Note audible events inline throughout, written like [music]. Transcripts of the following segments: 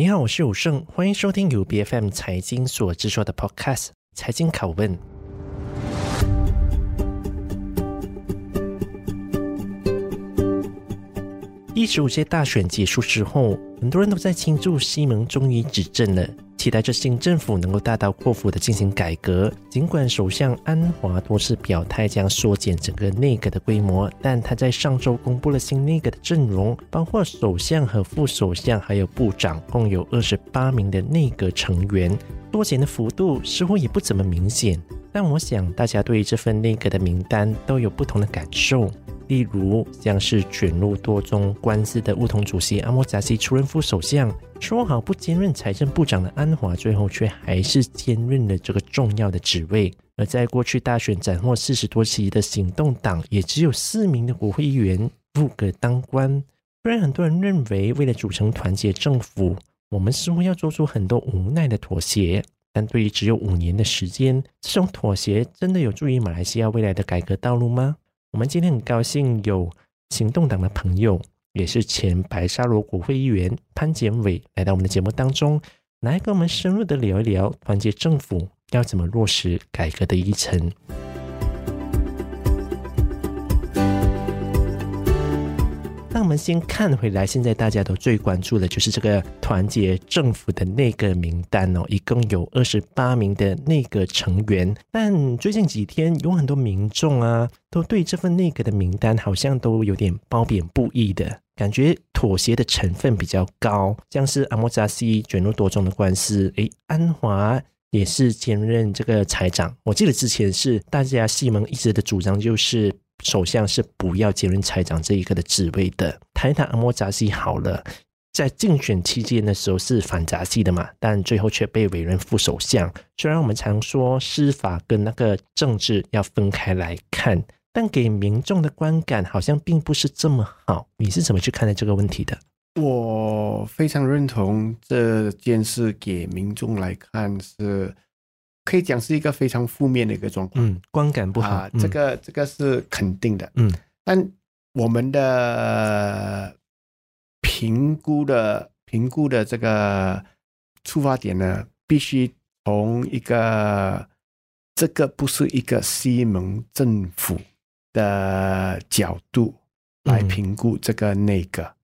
你好，我是武胜，欢迎收听由 BFM 财经所制作的 Podcast《财经拷问》。第十五届大选结束之后，很多人都在庆祝西蒙终于执政了，期待着新政府能够大刀阔斧的进行改革。尽管首相安华多次表态将缩减整个内阁的规模，但他在上周公布了新内阁的阵容，包括首相和副首相还有部长，共有二十八名的内阁成员。缩减的幅度似乎也不怎么明显，但我想大家对于这份内阁的名单都有不同的感受。例如，像是卷入多宗官司的巫统主席阿莫扎西出任副首相，说好不兼任财政部长的安华，最后却还是兼任了这个重要的职位。而在过去大选斩获四十多席的行动党，也只有四名的国会议员入阁当官。虽然很多人认为，为了组成团结政府，我们似乎要做出很多无奈的妥协，但对于只有五年的时间，这种妥协真的有助于马来西亚未来的改革道路吗？我们今天很高兴有行动党的朋友，也是前白沙罗国会议员潘建伟来到我们的节目当中，来跟我们深入的聊一聊团结政府要怎么落实改革的议程。我们先看回来，现在大家都最关注的就是这个团结政府的内阁名单哦，一共有二十八名的内阁成员。但最近几天有很多民众啊，都对这份内阁的名单好像都有点褒贬不一的感觉，妥协的成分比较高。像是阿莫扎西卷入多宗的官司，诶，安华也是兼任这个财长。我记得之前是大家西蒙一直的主张就是。首相是不要兼任财长这一个的职位的。台塔阿莫扎西好了，在竞选期间的时候是反扎西的嘛，但最后却被委任副首相。虽然我们常说司法跟那个政治要分开来看，但给民众的观感好像并不是这么好。你是怎么去看待这个问题的？我非常认同这件事，给民众来看是。可以讲是一个非常负面的一个状况，嗯，观感不好，啊，这个这个是肯定的，嗯，但我们的评估的评估的这个出发点呢，必须从一个这个不是一个西蒙政府的角度来评估这个那个，嗯，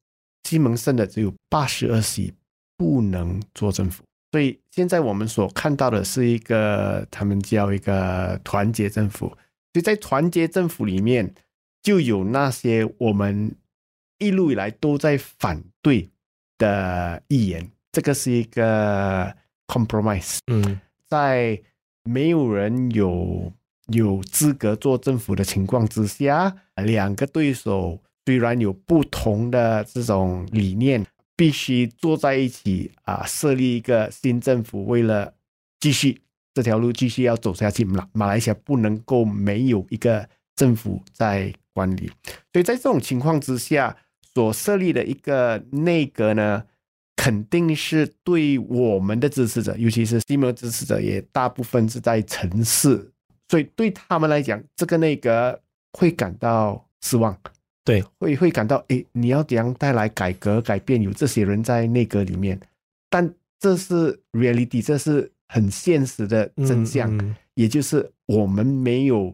西蒙剩的只有八十二席，不能做政府。所以现在我们所看到的是一个，他们叫一个团结政府。就在团结政府里面，就有那些我们一路以来都在反对的议员。这个是一个 compromise。嗯，在没有人有有资格做政府的情况之下，两个对手虽然有不同的这种理念。必须坐在一起啊！设立一个新政府，为了继续这条路继续要走下去，马马来西亚不能够没有一个政府在管理。所以在这种情况之下，所设立的一个内阁呢，肯定是对我们的支持者，尤其是西蒙支持者，也大部分是在城市，所以对他们来讲，这个内阁会感到失望。对，会会感到，诶，你要怎样带来改革改变？有这些人在内阁里面，但这是 reality，这是很现实的真相，嗯嗯、也就是我们没有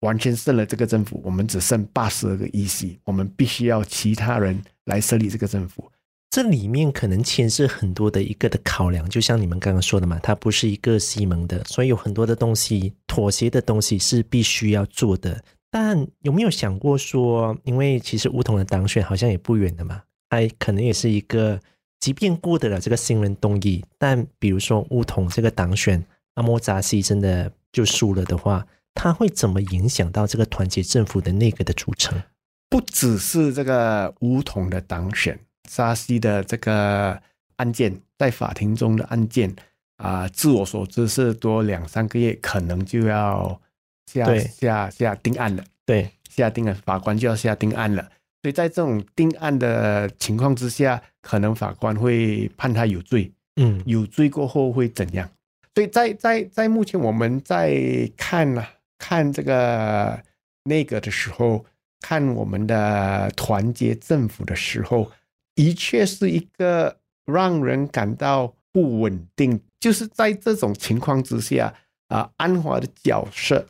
完全胜了这个政府，我们只剩八十二个议席，我们必须要其他人来设立这个政府。这里面可能牵涉很多的一个的考量，就像你们刚刚说的嘛，它不是一个西蒙的，所以有很多的东西妥协的东西是必须要做的。但有没有想过说，因为其实巫统的当选好像也不远的嘛，还可能也是一个，即便过得了这个新人动议，但比如说巫统这个当选，阿莫扎西真的就输了的话，他会怎么影响到这个团结政府的内阁的组成？不只是这个巫统的当选，扎西的这个案件在法庭中的案件啊，据我所知是多两三个月，可能就要。下下下定案了，对，下定了，法官就要下定案了。所以在这种定案的情况之下，可能法官会判他有罪。嗯，有罪过后会怎样？所以在在在目前我们在看啊看这个那个的时候，看我们的团结政府的时候，的确是一个让人感到不稳定。就是在这种情况之下啊，安华的角色，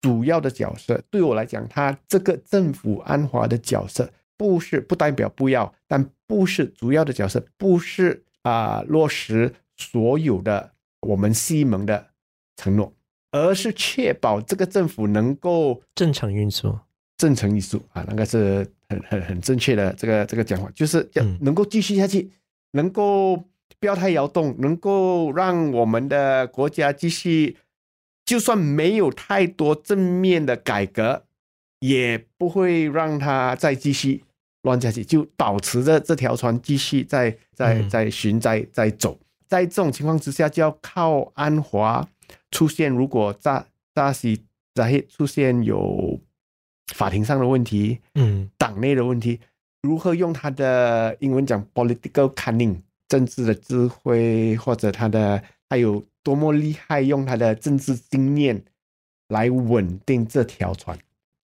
主要的角色，对我来讲，他这个政府安华的角色，不是不代表不要，但不是主要的角色，不是啊落实所有的我们西蒙的承诺，而是确保这个政府能够正常运作。正常运作啊，那个是很很很正确的这个这个讲法，就是要能够继续下去，嗯、能够不要太摇动，能够让我们的国家继续，就算没有太多正面的改革，也不会让它再继续乱下去，就保持着这条船继续在在在巡在在走。在这种情况之下，就要靠安华出现，如果扎扎西扎黑出现有。法庭上的问题，嗯，党内的问题，如何用他的英文讲 political cunning 政治的智慧，或者他的他有多么厉害，用他的政治经验来稳定这条船，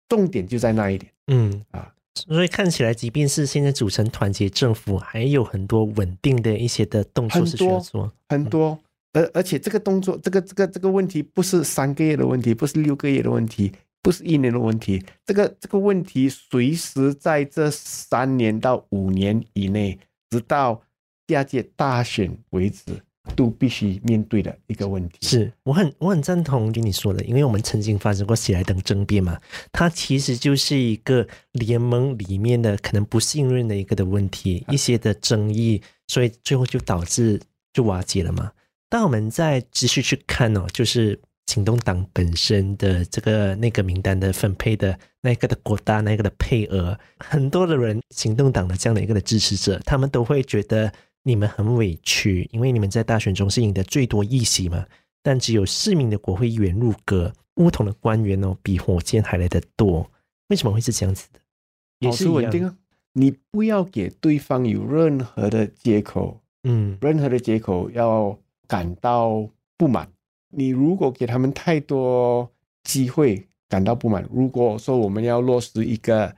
重点就在那一点，嗯。啊，所以看起来，即便是现在组成团结政府，还有很多稳定的一些的动作是需要做，很多，而、嗯、而且这个动作，这个这个这个问题不是三个月的问题，不是六个月的问题。不是一年的问题，这个这个问题随时在这三年到五年以内，直到下届大选为止，都必须面对的一个问题。是我很我很赞同跟你说的，因为我们曾经发生过喜来登政变嘛，它其实就是一个联盟里面的可能不信任的一个的问题，一些的争议，所以最后就导致就瓦解了嘛。当我们再继续去看哦，就是。行动党本身的这个那个名单的分配的那个的国大那个的配额，很多的人行动党的这样的一个的支持者，他们都会觉得你们很委屈，因为你们在大选中是赢得最多议席嘛，但只有四名的国会议员入阁，不同的官员哦比火箭还来得多，为什么会是这样子的？也是稳定啊，你不要给对方有任何的借口，嗯，任何的借口要感到不满。你如果给他们太多机会，感到不满。如果说我们要落实一个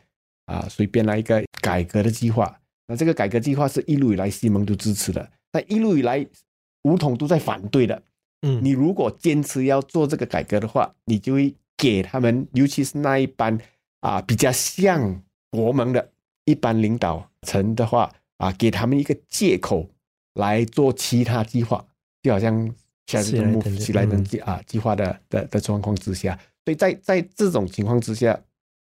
啊随便来一个改革的计划，那这个改革计划是一路以来西蒙都支持的，但一路以来巫统都在反对的。嗯，你如果坚持要做这个改革的话，你就会给他们，尤其是那一班啊比较像国盟的一般领导层的话啊，给他们一个借口来做其他计划，就好像。下次目喜来登计啊计划的的的状况之下，所以在在这种情况之下，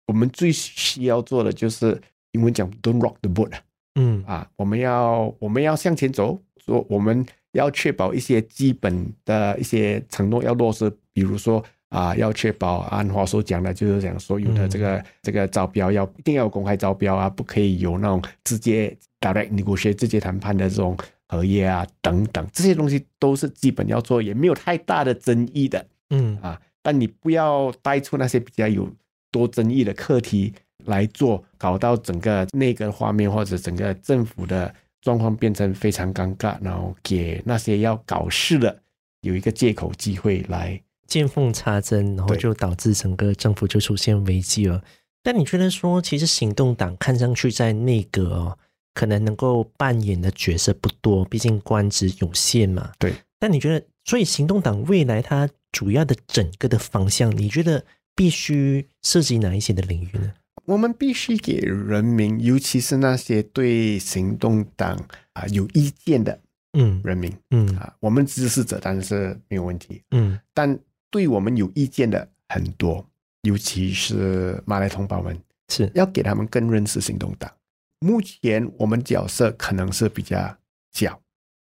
我们最需要做的就是英文讲 "Don't rock the boat"，嗯。啊，我们要我们要向前走，说我们要确保一些基本的一些承诺要落实，比如说啊，要确保安华所讲的，就是讲所有的这个、嗯、这个招标要一定要公开招标啊，不可以有那种直接 direct negotiate 直接谈判的这种。合约啊，等等，这些东西都是基本要做，也没有太大的争议的，嗯。啊，但你不要带出那些比较有多争议的课题来做，搞到整个那个画面或者整个政府的状况变成非常尴尬，然后给那些要搞事的有一个借口机会来见缝插针，然后就导致整个政府就出现危机了。但你觉得说，其实行动党看上去在内阁哦。可能能够扮演的角色不多，毕竟官职有限嘛。对。但你觉得，所以行动党未来它主要的整个的方向，你觉得必须涉及哪一些的领域呢？我们必须给人民，尤其是那些对行动党啊有意见的嗯人民嗯。啊，我们支持者当然是没有问题嗯，但对我们有意见的很多，尤其是马来同胞们，是。要给他们更认识行动党。目前我们角色可能是比较小，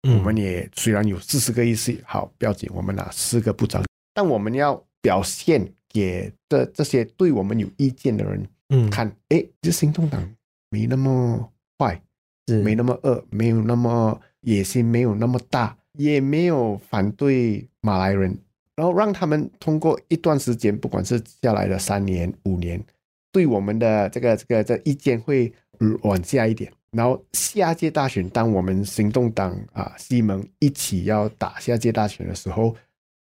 嗯、我们也虽然有四十个议席，好，不要紧，我们拿四个部长，但我们要表现给这这些对我们有意见的人，嗯，看，哎，这行动党没那么坏，是没那么恶，没有那么野心，没有那么大，也没有反对马来人，然后让他们通过一段时间，不管是下来的三年、五年，对我们的这个这个这个、意见会。往下一点，然后下届大选，当我们行动党啊西蒙一起要打下届大选的时候，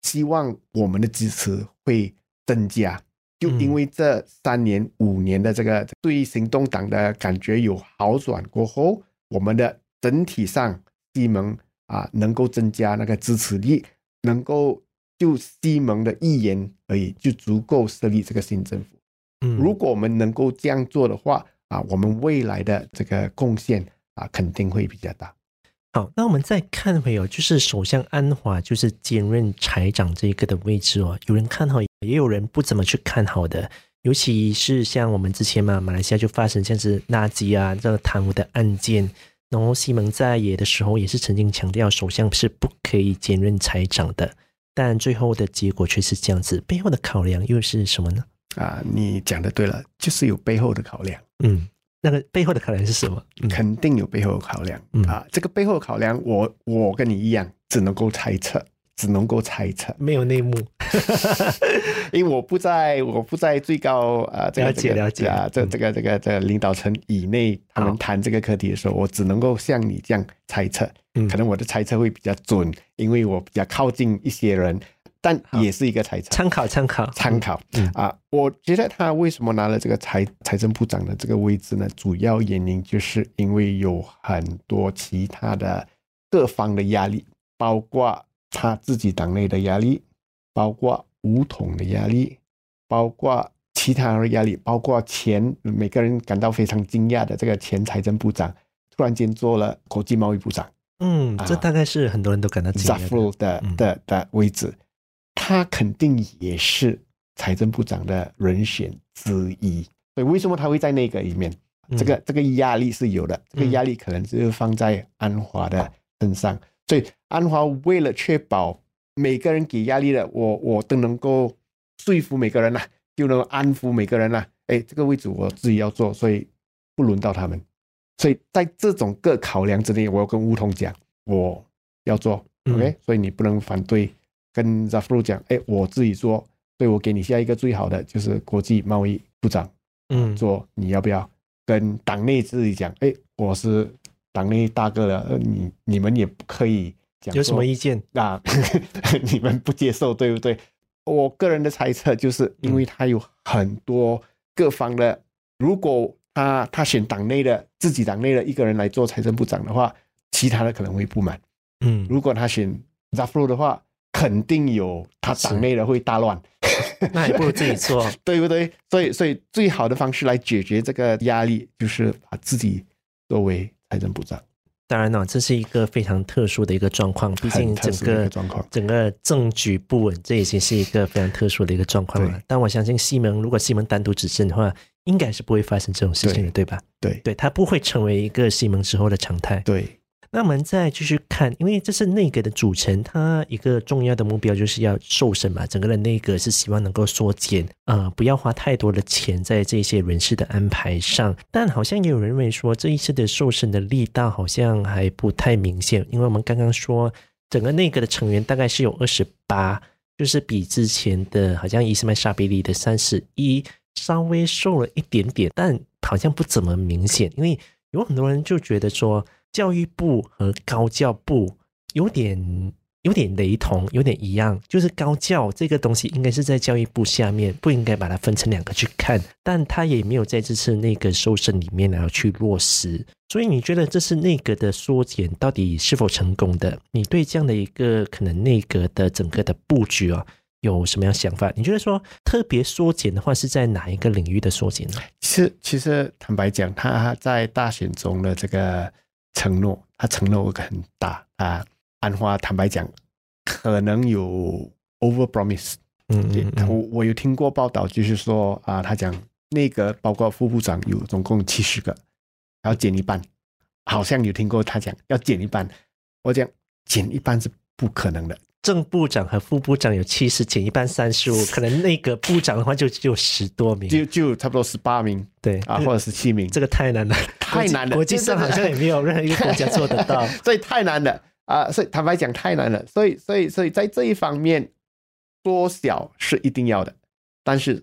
希望我们的支持会增加。就因为这三年五年的这个对行动党的感觉有好转过后，我们的整体上西蒙啊能够增加那个支持力，能够就西蒙的议员而已就足够设立这个新政府。嗯，如果我们能够这样做的话啊，我们未来的这个贡献啊肯定会比较大。好，那我们再看回哦，就是首相安华就是兼任财长这一个的位置哦，有人看好，也有人不怎么去看好的。尤其是像我们之前嘛，马来西亚就发生像是垃圾啊这个贪污的案件，然后西蒙在野的时候也是曾经强调首相是不可以兼任财长的，但最后的结果却是这样子，背后的考量又是什么呢？啊，你讲的对了，就是有背后的考量。嗯，那个背后的考量是什么？嗯、肯定有背后的考量。嗯。啊，这个背后的考量，我我跟你一样，只能够猜测。只能够猜测，没有内幕，[laughs] 因为我不在，我不在最高啊，这个、了解了解。啊，这这个这个这个领导层以内，他们谈这个课题的时候，我只能够像你这样猜测，可能我的猜测会比较准，因为我比较靠近一些人，但也是一个财产，参考参考参考啊。我觉得他为什么拿了这个财财政部长的这个位置呢？主要原因就是因为有很多其他的各方的压力，包括。他自己党内的压力，包括武统的压力，包括其他的压力，包括前每个人感到非常惊讶的这个前财政部长突然间做了国际贸易部长。嗯，这大概是很多人都感到惊讶的的的位置，他肯定也是财政部长的人选之一。所以为什么他会在那个里面？这个这个压力是有的，这个压力可能就是放在安华的身上。所以安华为了确保每个人给压力的，我我都能够说服每个人呐、啊，就能安抚每个人呐、啊。哎，这个位置我自己要做，所以不轮到他们。所以在这种各考量之内，我要跟巫统讲，我要做、嗯、，OK。所以你不能反对，跟 Zafrul 讲，哎，我自己做，所以我给你下一个最好的就是国际贸易部长，嗯，做你要不要？跟党内自己讲，哎，我是。党内大哥了，你你们也不可以讲有什么意见啊？[laughs] 你们不接受对不对？我个人的猜测就是，因为他有很多各方的，嗯、如果他他选党内的自己党内的一个人来做财政部长的话，其他的可能会不满。嗯，如果他选 Zafrul 的话，肯定有他党内的会大乱。那也不如自己做，[laughs] 对不对？所以所以最好的方式来解决这个压力，就是把自己作为。财政部长，当然了，这是一个非常特殊的一个状况。毕竟整个状况，整个政局不稳，这已经是一个非常特殊的一个状况了。但我相信西蒙，如果西蒙单独执政的话，应该是不会发生这种事情的，对，对吧？对，对，他不会成为一个西蒙之后的常态。对。那我们再继续看，因为这是内阁的组成，它一个重要的目标就是要瘦身嘛。整个的内阁是希望能够缩减，呃，不要花太多的钱在这些人事的安排上。但好像也有人认为说，这一次的瘦身的力道好像还不太明显，因为我们刚刚说，整个内阁的成员大概是有二十八，就是比之前的好像伊斯迈沙比里的三十一稍微瘦了一点点，但好像不怎么明显，因为有很多人就觉得说。教育部和高教部有点有点雷同，有点一样，就是高教这个东西应该是在教育部下面，不应该把它分成两个去看。但他也没有在这次内阁瘦身里面然后去落实。所以你觉得这是内阁的缩减到底是否成功的？你对这样的一个可能内阁的整个的布局啊，有什么样想法？你觉得说特别缩减的话是在哪一个领域的缩减呢？其实其实坦白讲，他在大选中的这个。承诺，他承诺会很大啊！安花坦白讲，可能有 over promise。嗯，嗯，嗯，我我有听过报道，就是说啊，他讲那个包括副部长有总共七十个，要减一半，好像有听过他讲要减一半。我讲减一半是不可能的。正部长和副部长有七十，减一半三十五，可能那个部长的话就只有十多名，就就差不多十八名，对啊，或者十七名，这个太难了，太难了，国际上好像也没有任何一个国家做得到，[laughs] 所以太难了啊！所以坦白讲太难了，所以所以所以在这一方面缩小是一定要的，但是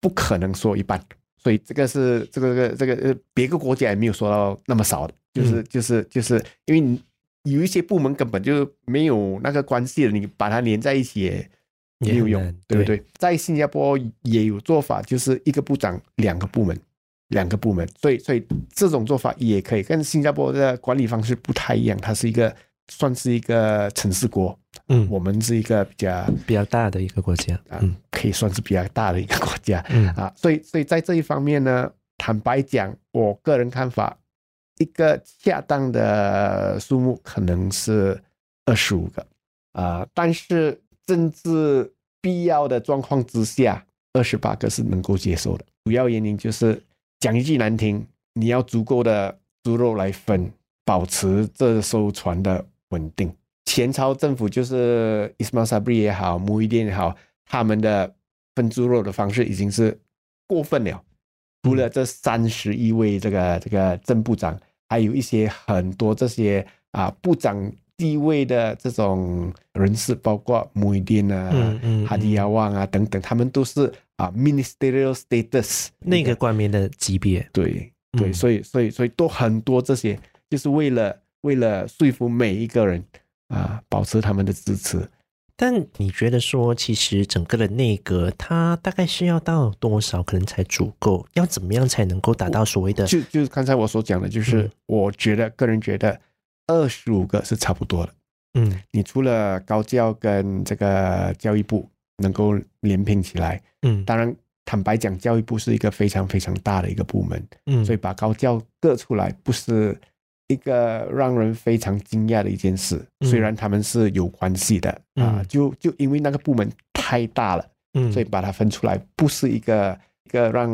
不可能说一半，所以这个是这个这个这个呃别个国家也没有说到那么少的，就是就是就是因为你。有一些部门根本就没有那个关系了，你把它连在一起也没有用，对不对？对。在新加坡也有做法，就是一个部长两个部门，两个部门，所以所以这种做法也可以，跟新加坡的管理方式不太一样，它是一个算是一个城市国，嗯，我们是一个比较比较大的一个国家，嗯、啊，可以算是比较大的一个国家，嗯。啊，所以所以在这一方面呢，坦白讲，我个人看法，一个恰当的数目可能是二十五个，啊，但是政治必要的状况之下，二十八个是能够接受的。主要原因就是讲一句难听，你要足够的猪肉来分，保持这艘船的。稳定，前朝政府就是伊斯迈尔萨布里也好，穆伊丁也好，他们的分猪肉的方式已经是过分了。除了这三十一位这个这个正部长，还有一些很多这些啊部长地位的这种人士，包括穆伊丁啊、嗯嗯、哈迪亚旺啊等等，他们都是啊 ministerial status 那个官员的级别。对对，所以所以所以都很多这些，就是为了。为了说服每一个人啊，保持他们的支持，但你觉得说，其实整个的内阁，它大概是要到多少可能才足够？要怎么样才能够达到所谓的？就就是刚才我所讲的，就是我觉得、嗯、个人觉得二十五个是差不多的。嗯，你除了高教跟这个教育部能够连并起来，嗯，当然坦白讲，教育部是一个非常非常大的一个部门，嗯，所以把高教割出来不是。一个让人非常惊讶的一件事，虽然他们是有关系的、嗯、啊，就就因为那个部门太大了，嗯，所以把它分出来不是一个一个让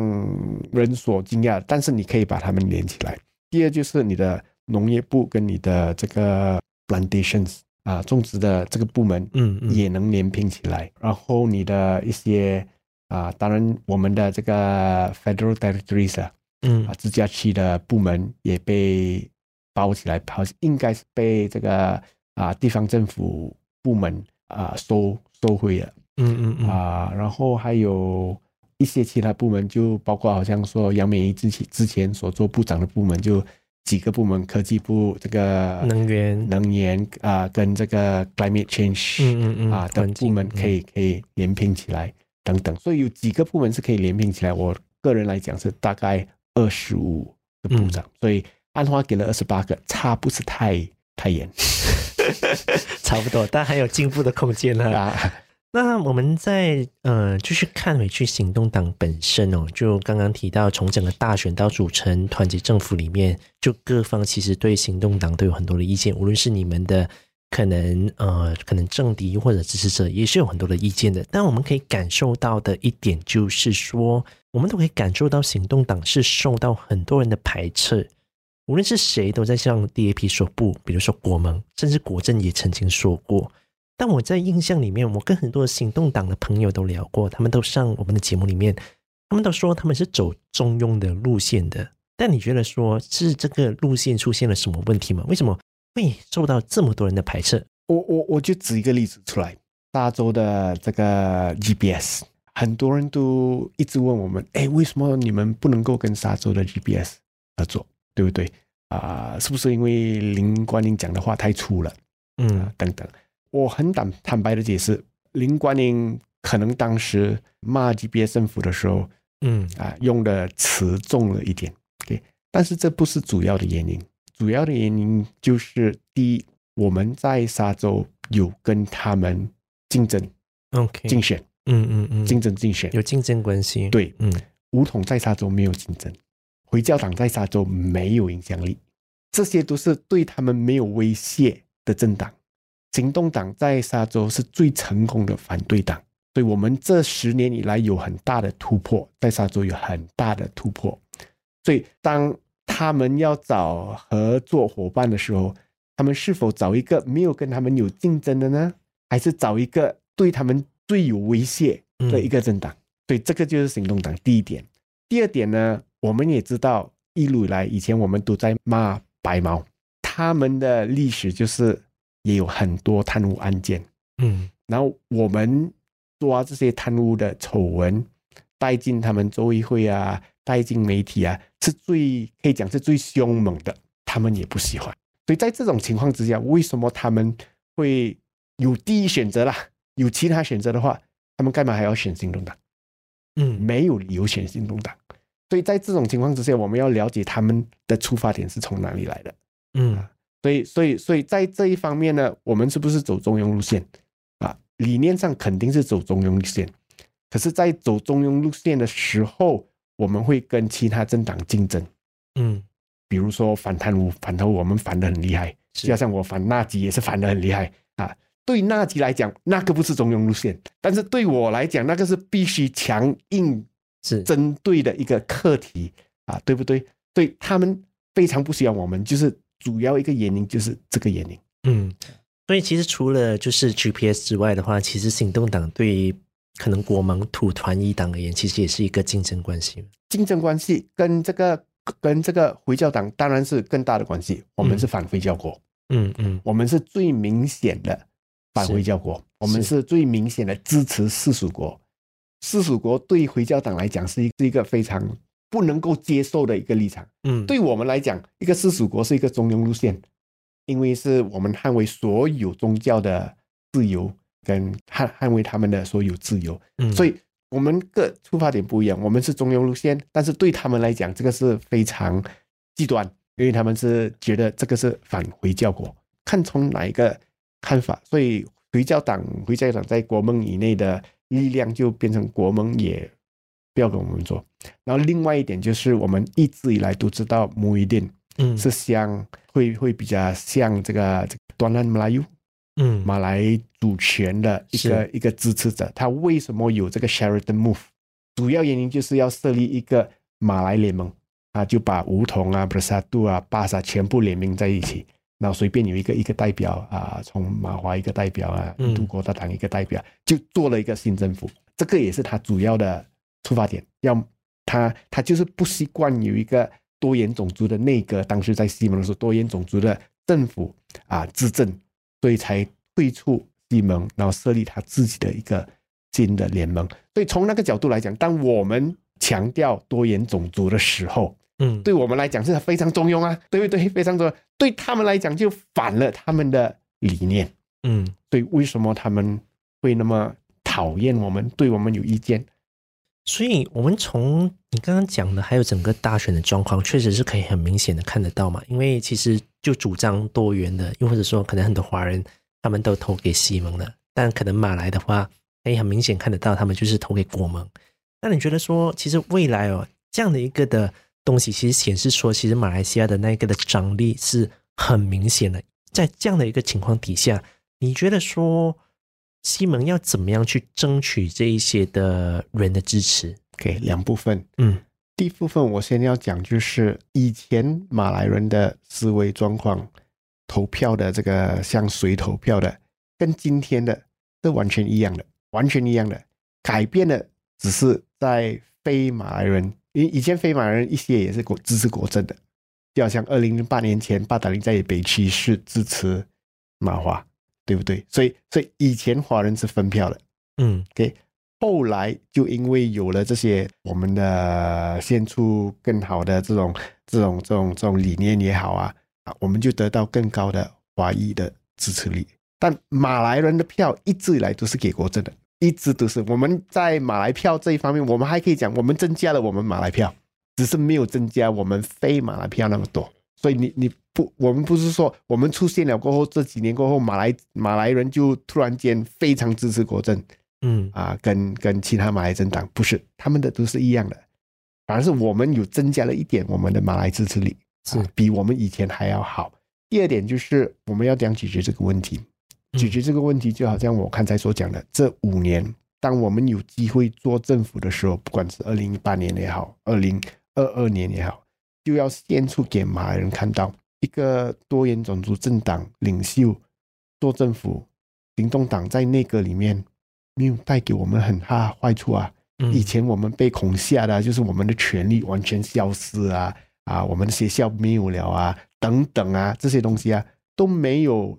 人所惊讶，但是你可以把它们连起来。第二就是你的农业部跟你的这个 plantations 啊，种植的这个部门，嗯，也能连拼起来、嗯嗯。然后你的一些啊，当然我们的这个 federal territories 啊，嗯啊，直辖区的部门也被。包起来，好像应该是被这个啊地方政府部门啊收收回了，嗯嗯嗯啊，然后还有一些其他部门，就包括好像说杨美仪之前之前所做部长的部门，就几个部门，科技部这个能源能源啊，跟这个 climate change 嗯嗯嗯啊等部门可以可以联并起来等等，所以有几个部门是可以联并起来。我个人来讲是大概二十五个部长，所以。安华给了二十八个，差不是太太严，[laughs] 差不多，但还有进步的空间呢。啊，[laughs] 那我们再呃，就是看回去，行动党本身哦，就刚刚提到，从整个大选到组成团结政府里面，就各方其实对行动党都有很多的意见，无论是你们的可能呃，可能政敌或者支持者，也是有很多的意见的。但我们可以感受到的一点就是说，我们都可以感受到行动党是受到很多人的排斥。无论是谁都在向 DAP 说不，比如说国盟，甚至国政也曾经说过。但我在印象里面，我跟很多行动党的朋友都聊过，他们都上我们的节目里面，他们都说他们是走中庸的路线的。但你觉得说是这个路线出现了什么问题吗？为什么会受到这么多人的排斥？我我我就举一个例子出来，沙洲的这个 GBS，很多人都一直问我们，哎，为什么你们不能够跟沙洲的 GBS 合作？对不对啊、呃？是不是因为林冠英讲的话太粗了？嗯，等等。我很坦坦白的解释，林冠英可能当时骂 GBS 政府的时候，嗯啊，用的词重了一点。OK，但是这不是主要的原因，主要的原因就是第一，我们在沙洲有跟他们竞争，OK，竞选，嗯嗯嗯，竞争竞选有竞争关系。对，嗯，武统在沙洲没有竞争。回教党在沙洲没有影响力，这些都是对他们没有威胁的政党。行动党在沙州是最成功的反对党，所以我们这十年以来有很大的突破，在沙州有很大的突破。所以当他们要找合作伙伴的时候，他们是否找一个没有跟他们有竞争的呢？还是找一个对他们最有威胁的一个政党？所以这个就是行动党第一点。第二点呢？我们也知道，一路以来，以前我们都在骂白毛，他们的历史就是也有很多贪污案件，嗯，然后我们抓这些贪污的丑闻带进他们州议会啊，带进媒体啊，是最可以讲是最凶猛的，他们也不喜欢。所以在这种情况之下，为什么他们会有第一选择啦？有其他选择的话，他们干嘛还要选行动党？嗯，没有理由选行动党。所以在这种情况之下，我们要了解他们的出发点是从哪里来的。嗯，所以，所以，所以在这一方面呢，我们是不是走中庸路线啊？理念上肯定是走中庸路线，可是，在走中庸路线的时候，我们会跟其他政党竞争。嗯，比如说反贪污，反贪污我们反的很厉害，加上我反纳吉也是反的很厉害啊。对纳吉来讲，那个不是中庸路线，但是对我来讲，那个是必须强硬是针对的一个课题啊，对不对？对他们非常不喜欢我们，就是。主要一个原因就是这个原因。嗯，所以其实除了就是 GPS 之外的话，其实行动党对于可能国盟土团一党而言，其实也是一个竞争关系。竞争关系跟这个跟这个回教党当然是更大的关系。我们是反回教国，嗯嗯，嗯，我们是最明显的反回教国，我们是最明显的支持世俗国。世俗国对回教党来讲是一是一个非常。不能够接受的一个立场，嗯，对我们来讲，一个世俗国是一个中庸路线，因为是我们捍卫所有宗教的自由，跟捍捍卫他们的所有自由，嗯，所以我们个出发点不一样，我们是中庸路线，但是对他们来讲，这个是非常极端，因为他们是觉得这个是反回教国，看从哪一个看法，所以回教党回教党在国盟以内的力量就变成国盟也。不要跟我们做。然后另外一点就是，我们一直以来都知道穆伊丁，嗯，是像会会比较像这个这个端兰马拉尤，嗯，马来主权的一个一个支持者。他为什么有这个 Sheraton Move？主要原因就是要设立一个马来联盟啊，就把梧桐啊、Bersatu 啊、巴萨全部联名在一起，然后随便有一个一个代表啊，从马华一个代表啊，印度国大党一个代表，就做了一个新政府。这个也是他主要的。出发点要他，他就是不习惯有一个多元种族的内阁，当时在西蒙的时候，多元种族的政府啊执政，所以才退出西蒙，然后设立他自己的一个新的联盟。所以从那个角度来讲，当我们强调多元种族的时候，嗯，对我们来讲是非常中庸啊，对不对？非常重要，对他们来讲就反了他们的理念，嗯，所以为什么他们会那么讨厌我们，对我们有意见？所以，我们从你刚刚讲的，还有整个大选的状况，确实是可以很明显的看得到嘛。因为其实就主张多元的，又或者说可能很多华人他们都投给西蒙了，但可能马来的话，可以很明显看得到他们就是投给国盟。那你觉得说，其实未来哦，这样的一个的东西，其实显示说，其实马来西亚的那个的张力是很明显的。在这样的一个情况底下，你觉得说？西蒙要怎么样去争取这一些的人的支持？给、okay, 两部分，嗯，第一部分我先要讲，就是以前马来人的思维状况，投票的这个向谁投票的，跟今天的是完全一样的，完全一样的，改变的只是在非马来人，因为以前非马来人一些也是国支持国政的，就好像二零零八年前，巴达林在北区是支持马华。对不对？所以，所以以前华人是分票的，嗯，OK。后来就因为有了这些，我们的献出更好的这种、这种、这种、这种理念也好啊，啊，我们就得到更高的华裔的支持率。但马来人的票一直以来都是给国政的，一直都是。我们在马来票这一方面，我们还可以讲，我们增加了我们马来票，只是没有增加我们非马来票那么多。所以你你。不，我们不是说我们出现了过后，这几年过后，马来马来人就突然间非常支持国政，嗯啊，跟跟其他马来政党不是，他们的都是一样的，反而是我们有增加了一点我们的马来支持率，是、啊、比我们以前还要好。第二点就是我们要怎样解决这个问题，解决这个问题就好像我刚才所讲的，这五年，当我们有机会做政府的时候，不管是二零一八年也好，二零二二年也好，就要献出给马来人看到。一个多元种族政党领袖做政府，行动党在内阁里面没有带给我们很大坏处啊。以前我们被恐吓的，就是我们的权利完全消失啊，啊，我们的学校没有了啊，等等啊，这些东西啊都没有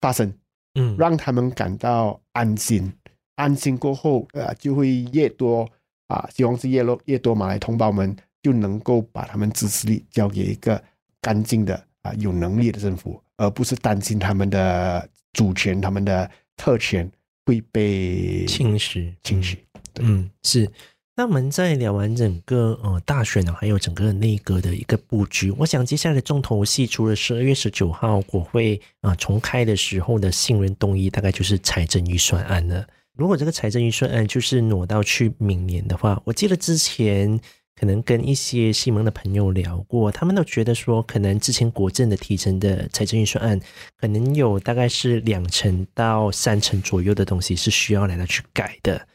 发生，嗯，让他们感到安心。安心过后，啊，就会越多啊，希望是越多越多马来同胞们就能够把他们支持力交给一个。干净的啊，有能力的政府，而不是担心他们的主权、他们的特权会被侵蚀。侵蚀，嗯，是。那我们在聊完整个呃大选呢，还有整个内阁的一个布局，我想接下来的重头戏，除了十二月十九号国会啊、呃、重开的时候的信任动议，大概就是财政预算案了。如果这个财政预算案就是挪到去明年的话，我记得之前可能跟一些西蒙的朋友聊过，他们都觉得说，可能之前国政的提成的财政预算案，可能有大概是两成到三成左右的东西是需要来来去改的。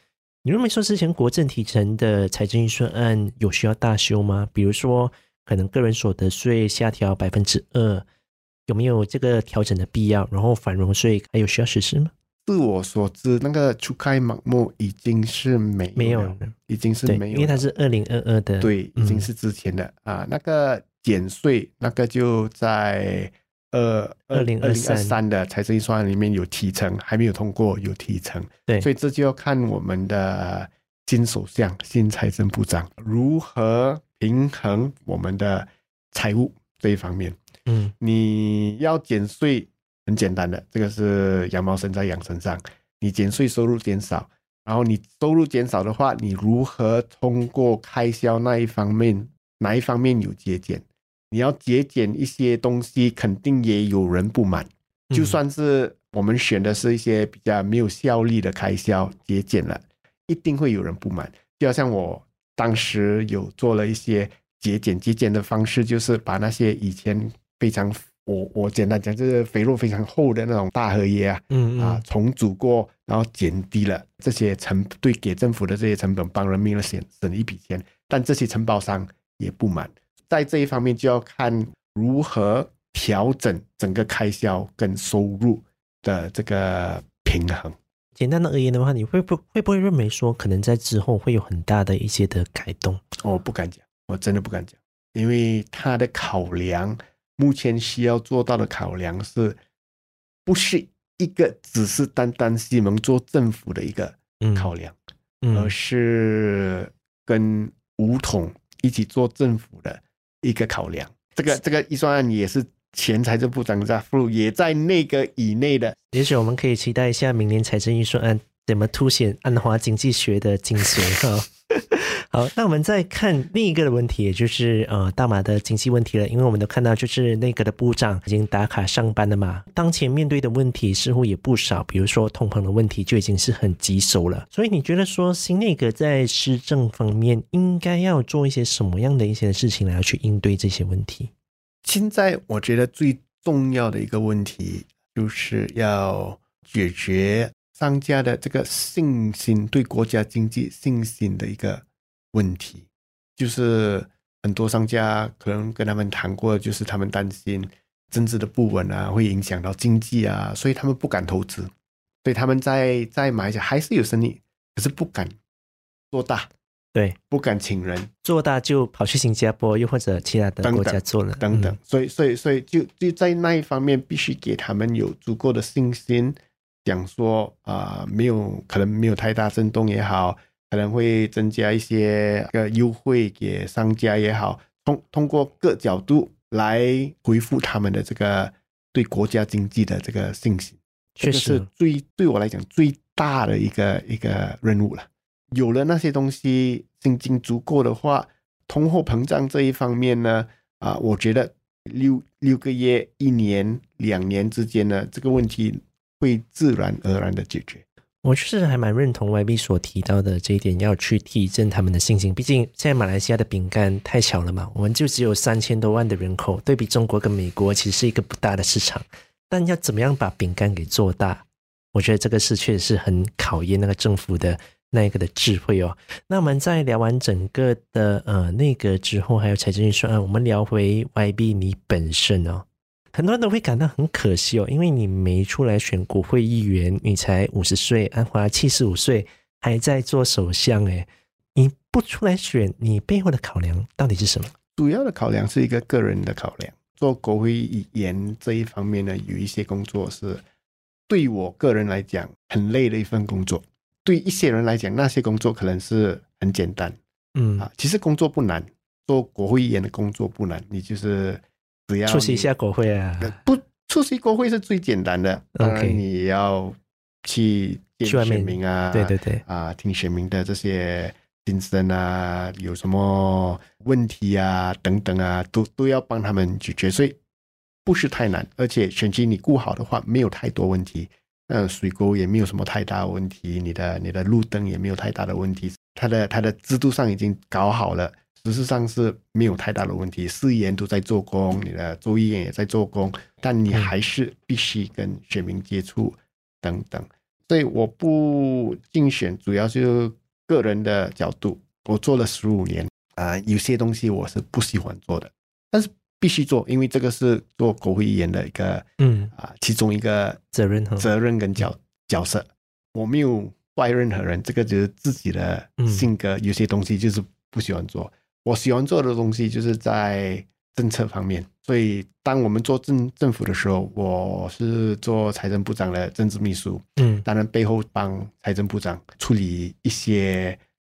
你认为说之前国政提成的财政预算案有需要大修吗？比如说，可能个人所得税下调百分之二，有没有这个调整的必要？然后反容税还有需要实施吗？自我所知，那个初开盲目已经是没没有了，已经是没有，因为它是二零二二的，对，已经是之前的、嗯、啊。那个减税，那个就在。呃，二零二三的财政预算里面有提成，还没有通过，有提成。对，所以这就要看我们的新首相、新财政部长如何平衡我们的财务这一方面。嗯，你要减税，很简单的，这个是羊毛生在羊身上。你减税，收入减少，然后你收入减少的话，你如何通过开销那一方面，哪一方面有节俭？你要节俭一些东西，肯定也有人不满。就算是我们选的是一些比较没有效率的开销，节俭了，一定会有人不满。就好像我当时有做了一些节俭，节俭的方式就是把那些以前非常我我简单讲，就是肥肉非常厚的那种大荷叶啊，嗯，嗯啊重组过，然后减低了这些成对给政府的这些成本，帮人民了省省一笔钱，但这些承包商也不满。在这一方面，就要看如何调整整个开销跟收入的这个平衡。简单的而言的话，你会不会不会认为说，可能在之后会有很大的一些的改动？我不敢讲，我真的不敢讲，因为他的考量，目前需要做到的考量是，不是一个只是单单西蒙做政府的一个考量，嗯嗯、而是跟吴统一起做政府的。一个考量，这个这个预算案也是前财政部长在付，也在那个以内的。也许我们可以期待一下明年财政预算案怎么凸显安华经济学的精髓哈。[laughs] [laughs] 好，那我们再看另一个的问题，也就是呃大马的经济问题了。因为我们都看到，就是内阁的部长已经打卡上班了嘛。当前面对的问题似乎也不少，比如说通膨的问题就已经是很棘手了。所以你觉得说新内阁在施政方面应该要做一些什么样的一些事情来去应对这些问题？现在我觉得最重要的一个问题就是要解决商家的这个信心，对国家经济信心的一个。问题就是很多商家可能跟他们谈过，就是他们担心政治的不稳啊，会影响到经济啊，所以他们不敢投资。所以他们在在马来西亚还是有生意，可是不敢做大，对，不敢请人做大，就跑去新加坡又或者其他的国家做了等等。所以，所以，所以就就在那一方面，必须给他们有足够的信心，讲说啊、呃，没有可能没有太大震动也好。可能会增加一些个优惠给商家也好，通通过各角度来回复他们的这个对国家经济的这个信心，确实是最对我来讲最大的一个一个任务了。有了那些东西，信心足够的话，通货膨胀这一方面呢，啊，我觉得六六个月、一年、两年之间呢，这个问题会自然而然的解决。我确实还蛮认同 YB 所提到的这一点，要去提振他们的信心。毕竟现在马来西亚的饼干太小了嘛，我们就只有三千多万的人口，对比中国跟美国，其实是一个不大的市场。但要怎么样把饼干给做大，我觉得这个是确实是很考验那个政府的那一个的智慧哦。那我们在聊完整个的呃内阁之后，还有财政预算案，我们聊回 YB 你本身哦。很多人都会感到很可惜哦，因为你没出来选国会议员，你才五十岁，安华七十五岁，还在做首相诶，你不出来选，你背后的考量到底是什么？主要的考量是一个个人的考量。做国会议员这一方面呢，有一些工作是对我个人来讲很累的一份工作，对一些人来讲，那些工作可能是很简单。嗯啊，其实工作不难，做国会议员的工作不难，你就是。只要出席一下国会啊，不出席国会是最简单的。当然你要去见选民啊，对对对，啊，听选民的这些心声啊，有什么问题啊等等啊，都都要帮他们解决，所以不是太难，而且选区你顾好的话，没有太多问题。嗯，水沟也没有什么太大问题，你的你的路灯也没有太大的问题，它的它的制度上已经搞好了，事实上是没有太大的问题。市议员都在做工，你的州议员也在做工，但你还是必须跟选民接触等等。所以我不竞选，主要就是个人的角度。我做了十五年啊、呃，有些东西我是不喜欢做的，但是必须做，因为这个是做国会议员的一个嗯啊、呃，其中一个责任责任跟角角色。我没有怪任何人，这个就是自己的性格。有些东西就是不喜欢做。我喜欢做的东西就是在政策方面。所以，当我们做政政府的时候，我是做财政部长的政治秘书。嗯，当然背后帮财政部长处理一些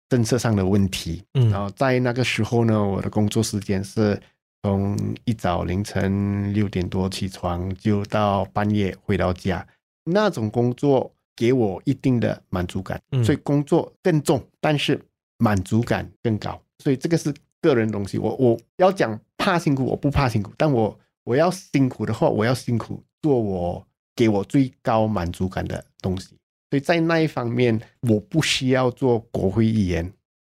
政策上的问题。嗯，然后在那个时候呢，我的工作时间是从一早凌晨六点多起床，就到半夜回到家。那种工作给我一定的满足感。嗯，所以工作更重，但是满足感更高。所以这个是个人东西。我我要讲。怕辛苦，我不怕辛苦，但我我要辛苦的话，我要辛苦做我给我最高满足感的东西。所以在那一方面，我不需要做国会议员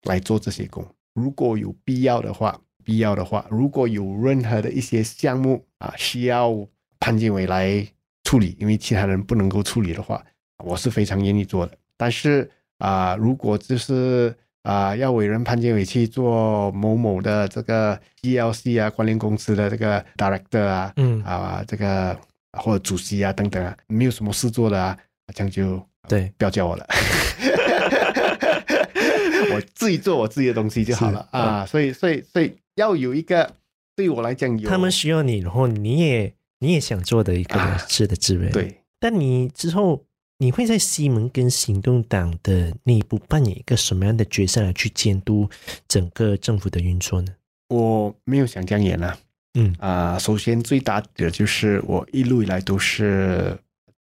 来做这些工。如果有必要的话，必要的话，如果有任何的一些项目啊需要潘建伟来处理，因为其他人不能够处理的话，我是非常愿意做的。但是啊，如果就是。啊、呃，要委任潘建伟去做某某的这个 E L C 啊，关联公司的这个 director 啊，嗯啊，这个或者主席啊等等啊，没有什么事做的啊，这样就对，不要叫我了，[laughs] 我自己做我自己的东西就好了啊。所以，所以，所以要有一个对我来讲有，他们需要你，然后你也你也想做的一个是的职位、啊，对，但你之后。你会在西蒙跟行动党的内部扮演一个什么样的角色来去监督整个政府的运作呢？我没有想这样演了。嗯啊、呃，首先最大的就是我一路以来都是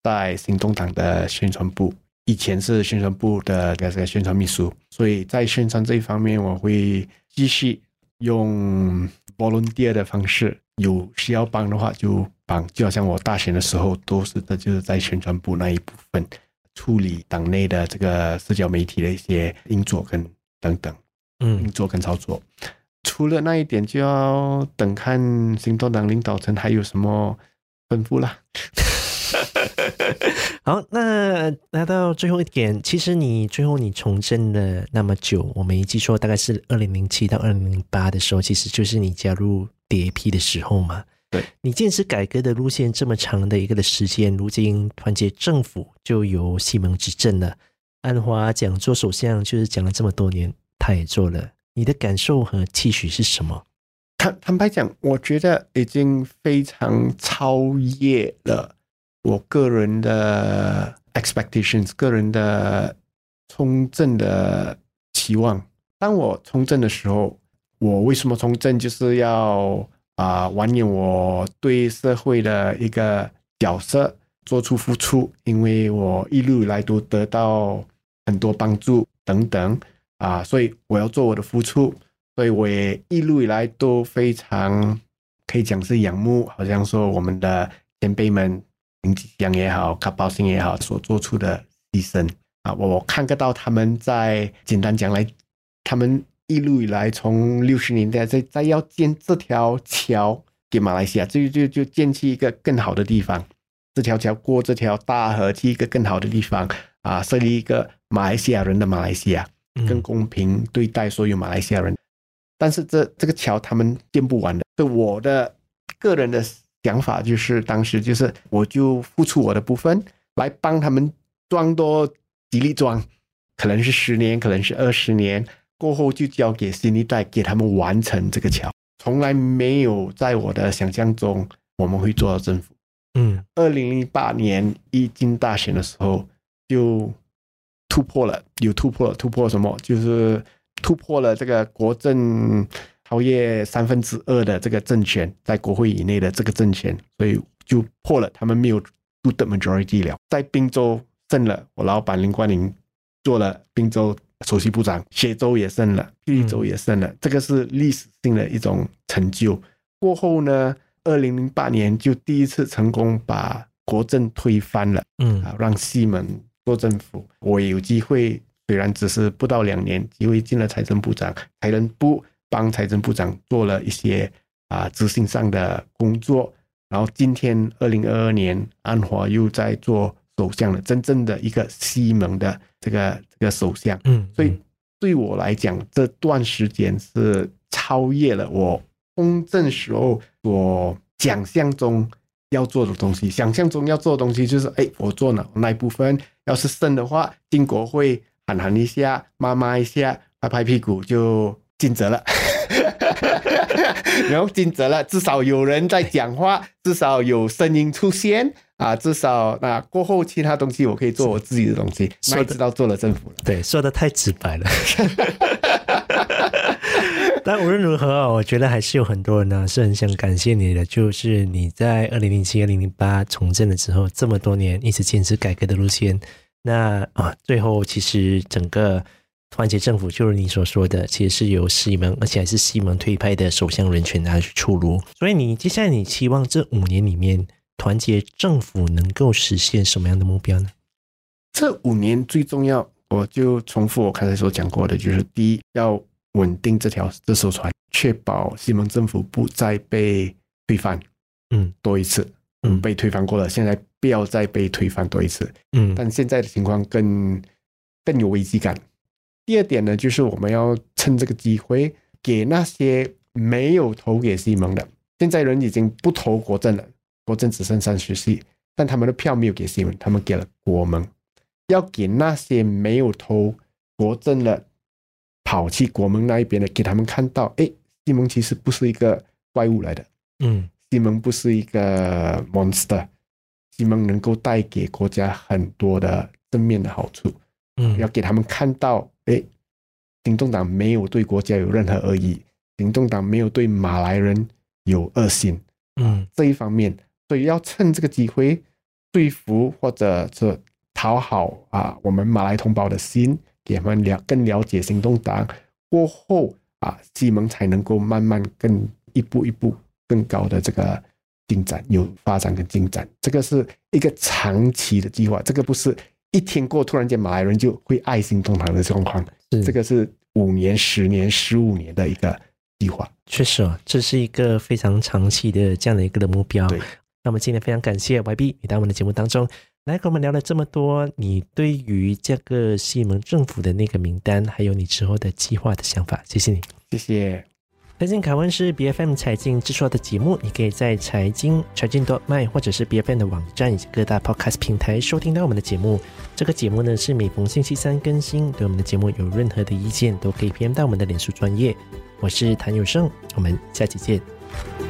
在行动党的宣传部，以前是宣传部的这个宣传秘书，所以在宣传这一方面，我会继续用 volunteer 的方式，有需要帮的话就。就好像我大选的时候，都是的，就是在宣传部那一部分处理党内的这个社交媒体的一些运作跟等等，嗯，运作跟操作。除了那一点，就要等看行动党领导层还有什么吩咐了。[laughs] 好，那来到最后一点，其实你最后你从政了那么久，我没记错，大概是二零零七到二零零八的时候，其实就是你加入 DAP 的时候嘛。对，你坚持改革的路线这么长的一个的时间，如今团结政府就由西蒙执政了。安华讲做首相，就是讲了这么多年，他也做了。你的感受和期许是什么？坦坦白讲，我觉得已经非常超越了我个人的 expectations，个人的从政的期望。当我从政的时候，我为什么从政？就是要。啊，完演我对社会的一个角色做出付出，因为我一路以来都得到很多帮助等等啊，所以我要做我的付出，所以我也一路以来都非常可以讲是仰慕，好像说我们的前辈们林吉祥也好，卡宝新也好所做出的牺牲啊，我我看得到他们在简单讲来，他们。一路以来，从六十年代再再要建这条桥给马来西亚，就就就建起一个更好的地方。这条桥过这条大河，去一个更好的地方啊，设立一个马来西亚人的马来西亚，更公平对待所有马来西亚人。嗯、但是这这个桥他们建不完的。就我的个人的想法就是，当时就是我就付出我的部分，来帮他们装多几粒砖，可能是十年，可能是二十年。过后就交给新一代，给他们完成这个桥。从来没有在我的想象中我们会做到政府。嗯，二零零八年一经大选的时候就突破了，有突破了，突破什么？就是突破了这个国政超越三分之二的这个政权，在国会以内的这个政权，所以就破了，他们没有 two-thirds majority 了。在滨州胜了，我老板林冠霖做了滨州。首席部长，雪州也胜了，霹雳州也胜了，嗯、这个是历史性的一种成就。过后呢，二零零八年就第一次成功把国政推翻了，嗯啊，让西门做政府。我也有机会，虽然只是不到两年，机会进了财政部长，财政部帮财政部长做了一些啊执行上的工作。然后今天二零二二年，安华又在做首相了，真正的一个西蒙的这个这个首相。嗯，所以对我来讲，这段时间是超越了我公正时候我想象中要做的东西。想象中要做的东西就是，哎，我做哪那一部分，要是胜的话，进国会喊喊一下，骂骂一下，拍拍屁股就尽责了。[laughs] 然后尽责了，至少有人在讲话，至少有声音出现啊，至少那过后其他东西我可以做我自己的东西，哪知道做了政府了。对，说的太直白了。[laughs] 但无论如何啊，我觉得还是有很多人呢是很想感谢你的，就是你在二零零七、二零零八从政了之后，这么多年一直坚持改革的路线，那啊，最后其实整个。团结政府就是你所说的，其实是由西蒙，而且还是西蒙推派的首相人选来去出炉。所以你接下来你期望这五年里面，团结政府能够实现什么样的目标呢？这五年最重要，我就重复我刚才所讲过的，就是第一要稳定这条这艘船，确保西蒙政府不再被推翻。嗯，多一次，嗯，被推翻过了，现在不要再被推翻多一次。嗯，但现在的情况更更有危机感。第二点呢，就是我们要趁这个机会，给那些没有投给西蒙的，现在人已经不投国政了，国政只剩三十席，但他们的票没有给西蒙，他们给了国盟。要给那些没有投国政的，跑去国盟那一边的，给他们看到，哎，西蒙其实不是一个怪物来的，嗯，西蒙不是一个 monster，西蒙能够带给国家很多的正面的好处，嗯，要给他们看到。哎，行动党没有对国家有任何恶意，行动党没有对马来人有恶心，嗯，这一方面，所以要趁这个机会说服或者是讨好啊，我们马来同胞的心，给他们了更了解行动党过后啊，西蒙才能够慢慢更一步一步更高的这个进展，有发展跟进展，这个是一个长期的计划，这个不是。一天过，突然间马来人就会爱心动党的状况，是这个是五年、十年、十五年的一个计划。确实哦，这是一个非常长期的这样的一个的目标。对，那么今天非常感谢 YB 你到我们的节目当中来跟我们聊了这么多，你对于这个西蒙政府的那个名单，还有你之后的计划的想法，谢谢你，谢谢。财经凯文是 BFM 财经制作的节目，你可以在财经财经 .my 或者是 BFM 的网站以及各大 Podcast 平台收听到我们的节目。这个节目呢是每逢星期三更新。对我们的节目有任何的意见，都可以 PM 到我们的脸书专业。我是谭友胜，我们下期见。